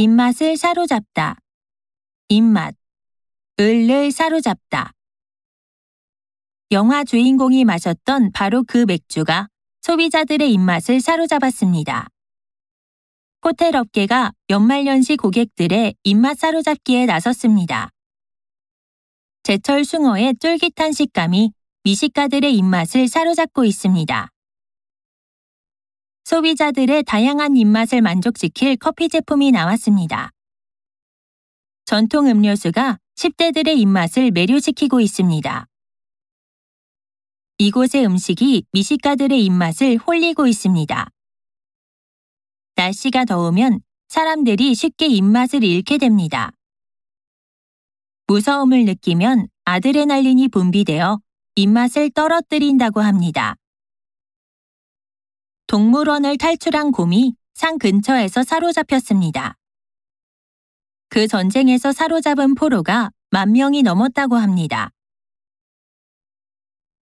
입맛을 사로잡다. 입맛. 을을 사로잡다. 영화 주인공이 마셨던 바로 그 맥주가 소비자들의 입맛을 사로잡았습니다. 호텔 업계가 연말연시 고객들의 입맛 사로잡기에 나섰습니다. 제철 숭어의 쫄깃한 식감이 미식가들의 입맛을 사로잡고 있습니다. 소비자들의 다양한 입맛을 만족시킬 커피 제품이 나왔습니다. 전통 음료수가 10대들의 입맛을 매료시키고 있습니다. 이곳의 음식이 미식가들의 입맛을 홀리고 있습니다. 날씨가 더우면 사람들이 쉽게 입맛을 잃게 됩니다. 무서움을 느끼면 아드레날린이 분비되어 입맛을 떨어뜨린다고 합니다. 동물원을 탈출한 곰이 산 근처에서 사로잡혔습니다. 그 전쟁에서 사로잡은 포로가 만 명이 넘었다고 합니다.